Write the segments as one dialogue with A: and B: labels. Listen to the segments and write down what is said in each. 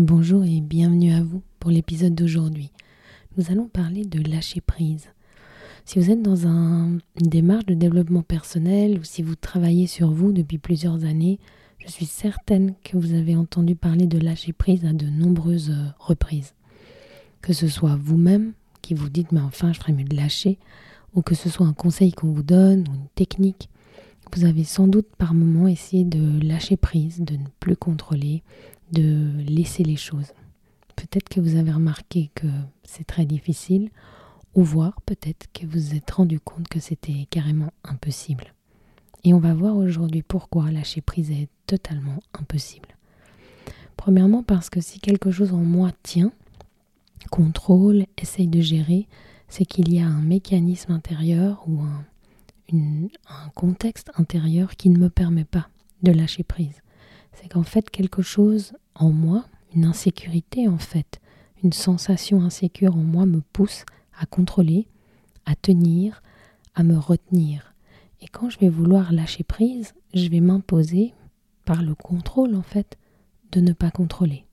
A: Bonjour et bienvenue à vous pour l'épisode d'aujourd'hui. Nous allons parler de lâcher prise. Si vous êtes dans une démarche de développement personnel ou si vous travaillez sur vous depuis plusieurs années, je suis certaine que vous avez entendu parler de lâcher prise à de nombreuses euh, reprises. Que ce soit vous-même qui vous dites mais enfin je ferais mieux de lâcher, ou que ce soit un conseil qu'on vous donne ou une technique, vous avez sans doute par moments essayé de lâcher prise, de ne plus contrôler, de laisser les choses. Peut-être que vous avez remarqué que c'est très difficile, ou voir peut-être que vous vous êtes rendu compte que c'était carrément impossible. Et on va voir aujourd'hui pourquoi lâcher prise est totalement impossible. Premièrement parce que si quelque chose en moi tient, contrôle, essaye de gérer, c'est qu'il y a un mécanisme intérieur ou un, un contexte intérieur qui ne me permet pas de lâcher prise c'est qu'en fait quelque chose en moi, une insécurité en fait, une sensation insécure en moi me pousse à contrôler, à tenir, à me retenir. Et quand je vais vouloir lâcher prise, je vais m'imposer par le contrôle en fait de ne pas contrôler.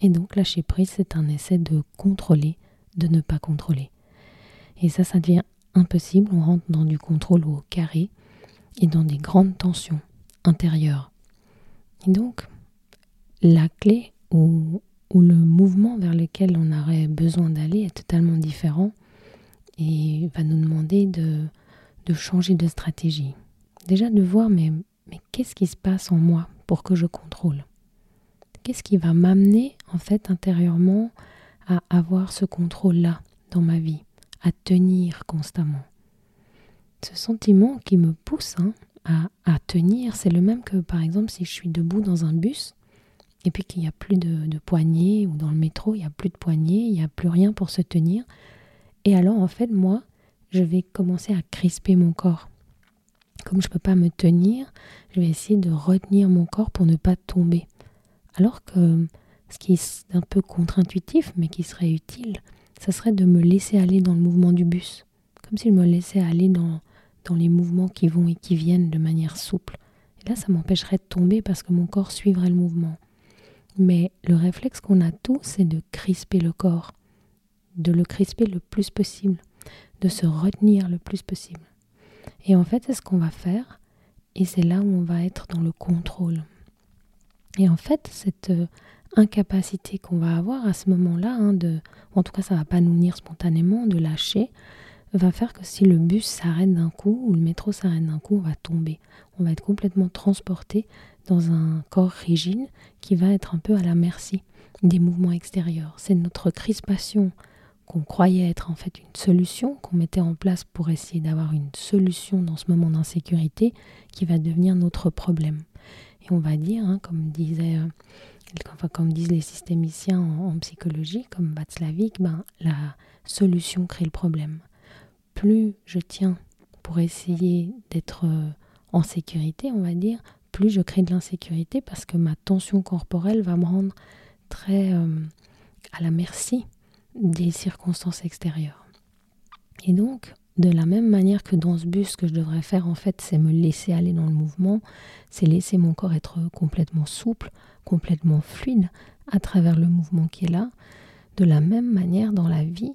A: Et donc lâcher prise, c'est un essai de contrôler, de ne pas contrôler. Et ça, ça devient impossible. On rentre dans du contrôle au carré et dans des grandes tensions intérieures. Donc, la clé ou, le mouvement vers lequel on aurait besoin d'aller est totalement différent et va nous demander de, changer de stratégie. Déjà de voir, mais, mais qu'est-ce qui se passe en moi pour que je contrôle? Qu'est-ce qui va m'amener en fait intérieurement à avoir ce contrôle-là dans ma vie, à tenir constamment? Ce sentiment qui me pousse hein, à, tenir, c'est le même que par exemple si je suis debout dans un bus et puis qu'il n'y a plus de, poignée ou dans le métro, il n'y a plus de poignée, il n'y a plus rien pour se tenir. Et alors en fait, moi, je vais commencer à crisper mon corps. Comme je ne peux pas me tenir, je vais essayer de retenir mon corps pour ne pas tomber. Alors que ce qui est un peu contre-intuitif, mais qui serait utile, ça serait de me laisser aller dans le mouvement du bus. Comme si je me laissais aller dans, dans les mouvements qui vont et qui viennent de manière souple. Et là, ça m'empêcherait de tomber parce que mon corps suivrait le mouvement. Mais le réflexe qu'on a tous, c'est de crisper le corps, de le crisper le plus possible, de se retenir le plus possible. Et en fait, c'est ce qu'on va faire, et c'est là où on va être dans le contrôle. Et en fait, cette euh, incapacité qu'on va avoir à ce moment-là, hein, de, en tout cas, ça va pas nous venir spontanément, de lâcher, va faire que si le bus s'arrête d'un coup ou le métro s'arrête d'un coup, on va tomber. On va être complètement transporté dans un corps rigide qui va être un peu à la merci des mouvements extérieurs. C'est notre crispation qu'on croyait être en fait une solution, qu'on mettait en place pour essayer d'avoir une solution dans ce moment d'insécurité qui va devenir notre problème. Et on va dire, hein, comme disait euh, enfin, comme disent les systémiciens en, psychologie, comme Václavic, ben, la solution crée le problème plus je tiens pour essayer d'être euh, en sécurité, on va dire, plus je crée de l'insécurité parce que ma tension corporelle va me rendre très euh, à la merci des circonstances extérieures. Et donc, de la même manière que dans ce bus, ce que je devrais faire, en fait, c'est me laisser aller dans le mouvement, c'est laisser mon corps être complètement souple, complètement fluide à travers le mouvement qui est là. De la même manière, dans la vie,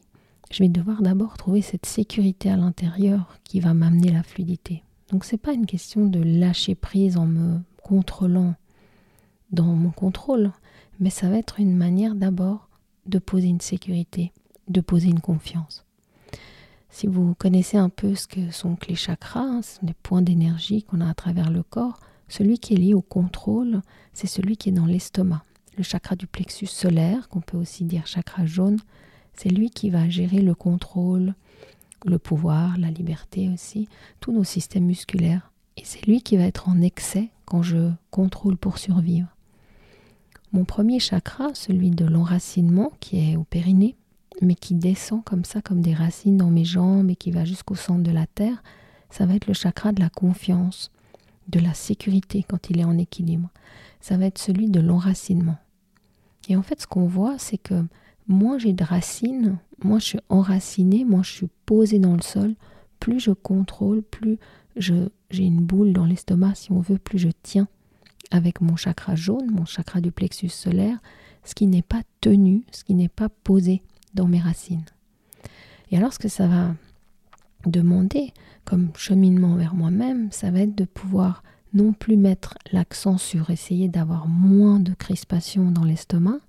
A: je vais devoir d'abord trouver cette sécurité à l'intérieur qui va m'amener la fluidité. Donc c'est pas une question de lâcher prise en me contrôlant dans mon contrôle, mais ça va être une manière d'abord de poser une sécurité, de poser une confiance. Si vous connaissez un peu ce que sont les chakras, hein, ce sont des points d'énergie qu'on a à travers le corps, celui qui est lié au contrôle, c'est celui qui est dans l'estomac. Le chakra du plexus solaire, qu'on peut aussi dire chakra jaune, c'est lui qui va gérer le contrôle, le pouvoir, la liberté aussi, tous nos systèmes musculaires. Et c'est lui qui va être en excès quand je contrôle pour survivre. mon premier chakra, celui de l'enracinement qui est au périnée, mais qui descend comme ça, comme des racines dans mes jambes et qui va jusqu'au centre de la terre, ça va être le chakra de la confiance, de la sécurité quand il est en équilibre. Ça va être celui de l'enracinement. Et en fait, ce qu'on voit, c'est que moins j'ai de racines, moins je suis enraciné, moins je suis posé dans le sol, plus je contrôle, plus j'ai une boule dans l'estomac, si on veut, plus je tiens avec mon chakra jaune, mon chakra du plexus solaire, ce qui n'est pas tenu, ce qui n'est pas posé dans mes racines. Et alors ce que ça va demander comme cheminement vers moi-même, ça va être de pouvoir non plus mettre l'accent sur essayer d'avoir moins de crispation dans l'estomac,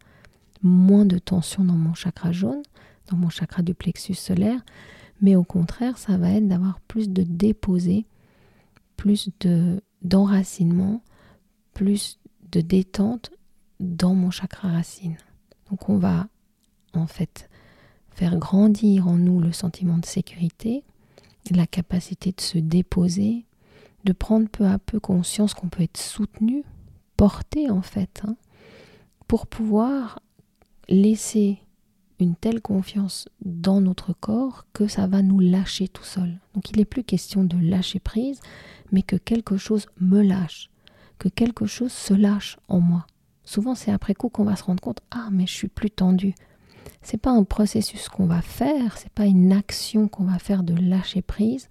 A: moins de tension dans mon chakra jaune, dans mon chakra du plexus solaire, mais au contraire, ça va être d'avoir plus de déposé, plus de d'enracinement, plus de détente dans mon chakra racine. Donc on va en fait faire grandir en nous le sentiment de sécurité, la capacité de se déposer, de prendre peu à peu conscience qu'on peut être soutenu, porté en fait, hein, pour pouvoir laisser une telle confiance dans notre corps que ça va nous lâcher tout seul. Donc il n'est plus question de lâcher prise, mais que quelque chose me lâche, que quelque chose se lâche en moi. Souvent c'est après coup qu'on va se rendre compte ah mais je suis plus tendu, c'est pas un processus qu'on va faire, c'est pas une action qu'on va faire de lâcher prise,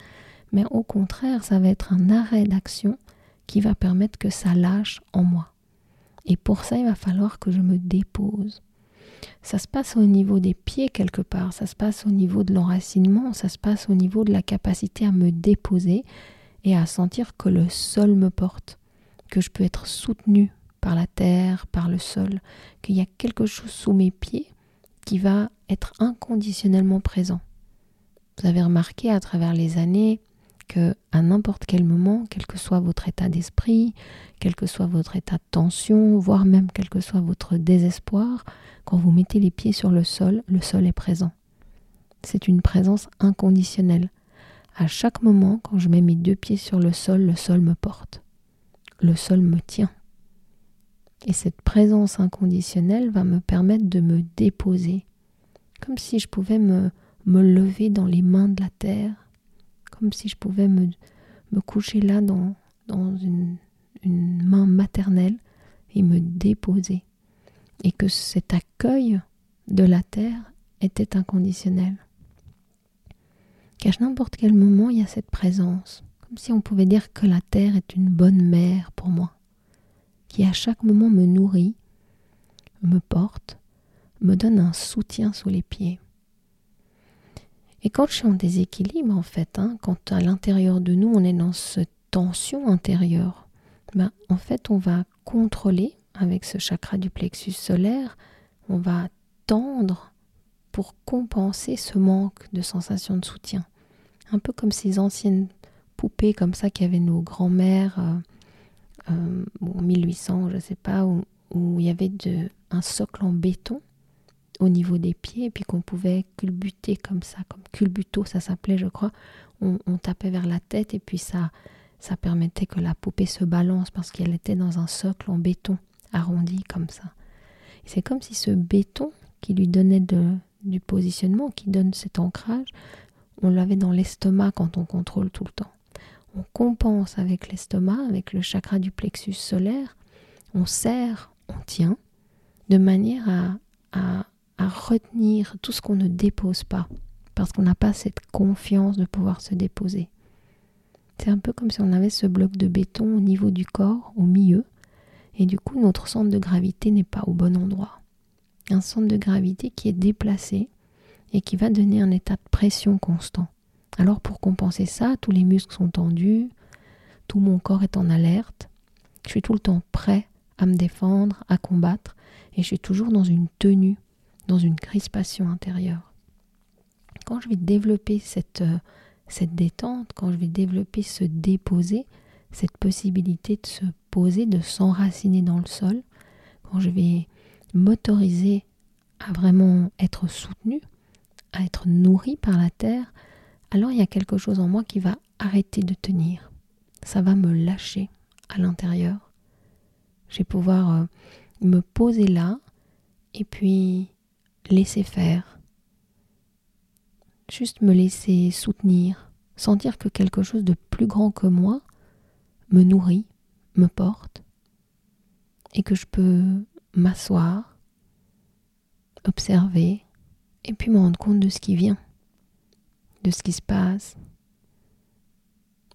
A: mais au contraire, ça va être un arrêt d'action qui va permettre que ça lâche en moi. Et pour ça, il va falloir que je me dépose. Ça se passe au niveau des pieds quelque part, ça se passe au niveau de l'enracinement, ça se passe au niveau de la capacité à me déposer et à sentir que le sol me porte, que je peux être soutenu par la terre, par le sol, qu'il y a quelque chose sous mes pieds qui va être inconditionnellement présent. Vous avez remarqué à travers les années que à n'importe quel moment, quel que soit votre état d'esprit, quel que soit votre état de tension, voire même quel que soit votre désespoir, quand vous mettez les pieds sur le sol, le sol est présent. C'est une présence inconditionnelle. À chaque moment, quand je mets mes deux pieds sur le sol, le sol me porte. Le sol me tient. Et cette présence inconditionnelle va me permettre de me déposer, comme si je pouvais me, me lever dans les mains de la terre, comme si je pouvais me, coucher là dans, dans une, une main maternelle et me déposer. Et que cet accueil de la terre était inconditionnel. Qu'à n'importe quel moment, il y a cette présence, comme si on pouvait dire que la terre est une bonne mère pour moi qui à chaque moment me nourrit, me porte, me donne un soutien sous les pieds. Et quand je suis en déséquilibre, en fait, hein, quand à l'intérieur de nous, on est dans cette tension intérieure, ben, en fait, on va contrôler avec ce chakra du plexus solaire, on va tendre pour compenser ce manque de sensation de soutien. Un peu comme ces anciennes poupées comme ça qu'avaient nos grands-mères. Euh, euh, bon, 1800, je ne sais pas, où, il y avait de, un socle en béton au niveau des pieds, et puis qu'on pouvait culbuter comme ça, comme culbuto, ça s'appelait, je crois. On, tapait vers la tête, et puis ça, ça permettait que la poupée se balance parce qu'elle était dans un socle en béton, arrondi comme ça. C'est comme si ce béton qui lui donnait de, du positionnement, qui donne cet ancrage, on l'avait dans l'estomac quand on contrôle tout le temps on compense avec l'estomac, avec le chakra du plexus solaire, on serre, on tient, de manière à, à, retenir tout ce qu'on ne dépose pas, parce qu'on n'a pas cette confiance de pouvoir se déposer. C'est un peu comme si on avait ce bloc de béton au niveau du corps, au milieu, et du coup notre centre de gravité n'est pas au bon endroit. Un centre de gravité qui est déplacé et qui va donner un état de pression constant. Alors pour compenser ça, tous les muscles sont tendus, tout mon corps est en alerte, je suis tout le temps prêt à me défendre, à combattre, et je suis toujours dans une tenue, dans une crispation intérieure. Quand je vais développer cette, euh, cette détente, quand je vais développer ce déposer, cette possibilité de se poser, de s'enraciner dans le sol, quand je vais m'autoriser à vraiment être soutenu, à être nourri par la terre, alors il y a quelque chose en moi qui va arrêter de tenir. Ça va me lâcher à l'intérieur. Je vais pouvoir euh, me poser là et puis laisser faire. Juste me laisser soutenir, sentir que quelque chose de plus grand que moi me nourrit, me porte, et que je peux m'asseoir, observer, et puis me rendre compte de ce qui vient, de ce qui se passe.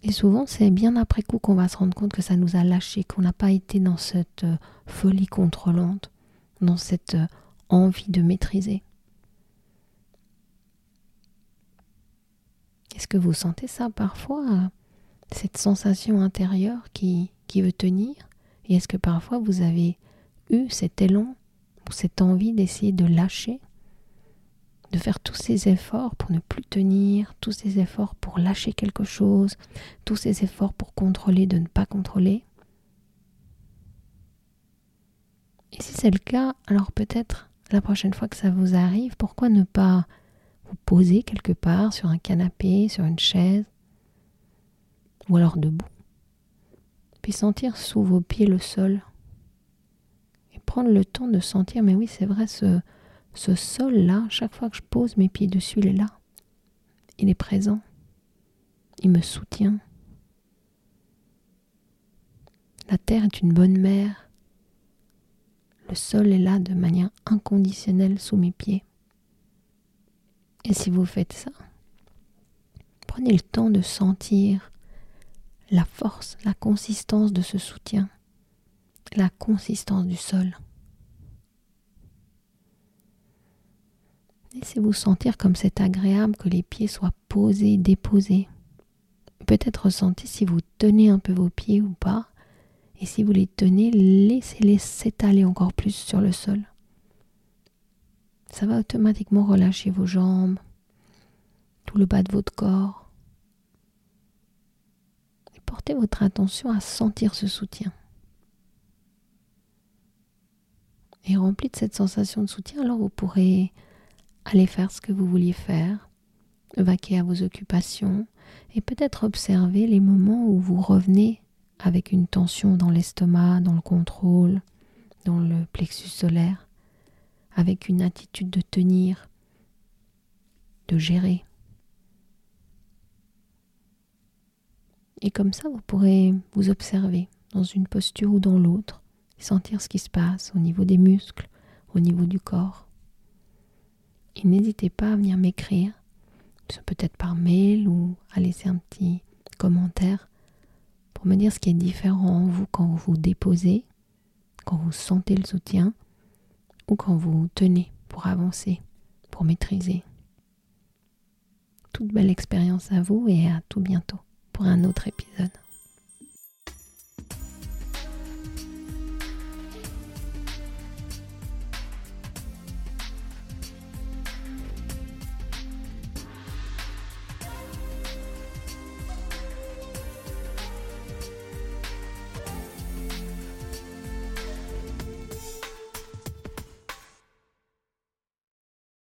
A: Et souvent, c'est bien après coup qu'on va se rendre compte que ça nous a lâché, qu'on n'a pas été dans cette euh, folie contrôlante, dans cette euh, envie de maîtriser. Est-ce que vous sentez ça parfois, cette sensation intérieure qui, qui veut tenir? Et est-ce que parfois vous avez eu cet élan ou cette envie d'essayer de lâcher de faire tous ces efforts pour ne plus tenir, tous ces efforts pour lâcher quelque chose, tous ces efforts pour contrôler, de ne pas contrôler? Et si c'est le cas, alors peut-être la prochaine fois que ça vous arrive, pourquoi ne pas vous poser quelque part sur un canapé, sur une chaise, ou alors debout, puis sentir sous vos pieds le sol, et prendre le temps de sentir, mais oui c'est vrai, ce, sol-là, chaque fois que je pose mes pieds dessus, il est là. Il est présent. Il me soutient. La terre est une bonne mère. Le sol est là de manière inconditionnelle sous mes pieds. Et si vous faites ça, prenez le temps de sentir la force, la consistance de ce soutien, la consistance du sol. Laissez-vous sentir comme c'est agréable que les pieds soient posés, déposés. Peut-être ressentez si vous tenez un peu vos pieds ou pas. Et si vous les tenez, laissez-les s'étaler encore plus sur le sol. Ça va automatiquement relâcher vos jambes, tout le bas de votre corps. Et portez votre attention à sentir ce soutien. Et rempli de cette sensation de soutien, alors vous pourrez Allez faire ce que vous vouliez faire, vaquer à vos occupations et peut-être observer les moments où vous revenez avec une tension dans l'estomac, dans le contrôle, dans le plexus solaire, avec une attitude de tenir, de gérer. Et comme ça, vous pourrez vous observer dans une posture ou dans l'autre, sentir ce qui se passe au niveau des muscles, au niveau du corps. Et n'hésitez pas à venir m'écrire, peut-être par mail ou à laisser un petit commentaire pour me dire ce qui est différent en vous quand vous vous déposez, quand vous sentez le soutien ou quand vous tenez pour avancer, pour maîtriser. Toute belle expérience à vous et à tout bientôt pour un autre épisode.